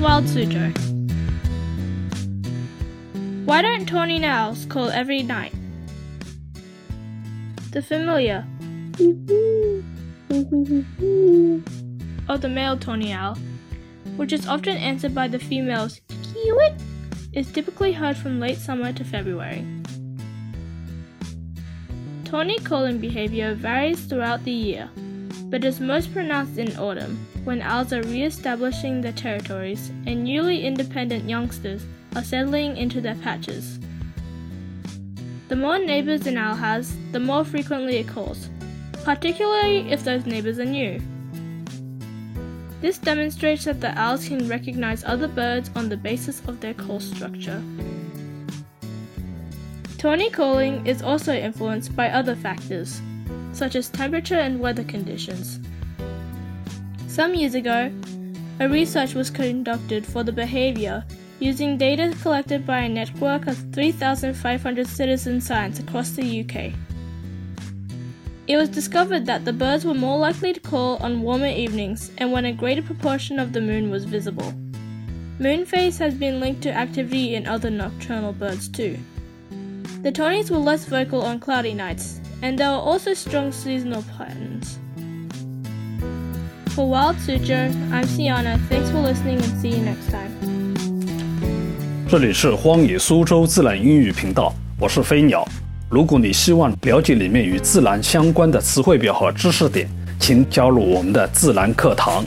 Wild Suzhou. Why don't tawny owls call every night? The familiar of the male tawny owl, which is often answered by the female's keewik, is typically heard from late summer to February. Tawny calling behavior varies throughout the year, but is most pronounced in autumn when owls are re-establishing their territories and newly independent youngsters are settling into their patches. The more neighbors an owl has, the more frequently it calls, particularly if those neighbors are new. This demonstrates that the owls can recognize other birds on the basis of their call structure. Tawny calling is also influenced by other factors, such as temperature and weather conditions. Some years ago, a research was conducted for the behavior using data collected by a network of 3,500 citizen science across the UK. It was discovered that the birds were more likely to call on warmer evenings and when a greater proportion of the moon was visible. Moon phase has been linked to activity in other nocturnal birds too. The tawnies were less vocal on cloudy nights, and there were also strong seasonal patterns. For Wild Suzhou, I'm Sienna. Thanks for listening and see you next time. 这里是荒野苏州自然英语频道，我是飞鸟。如果你希望了解里面与自然相关的词汇表和知识点，请加入我们的自然课堂。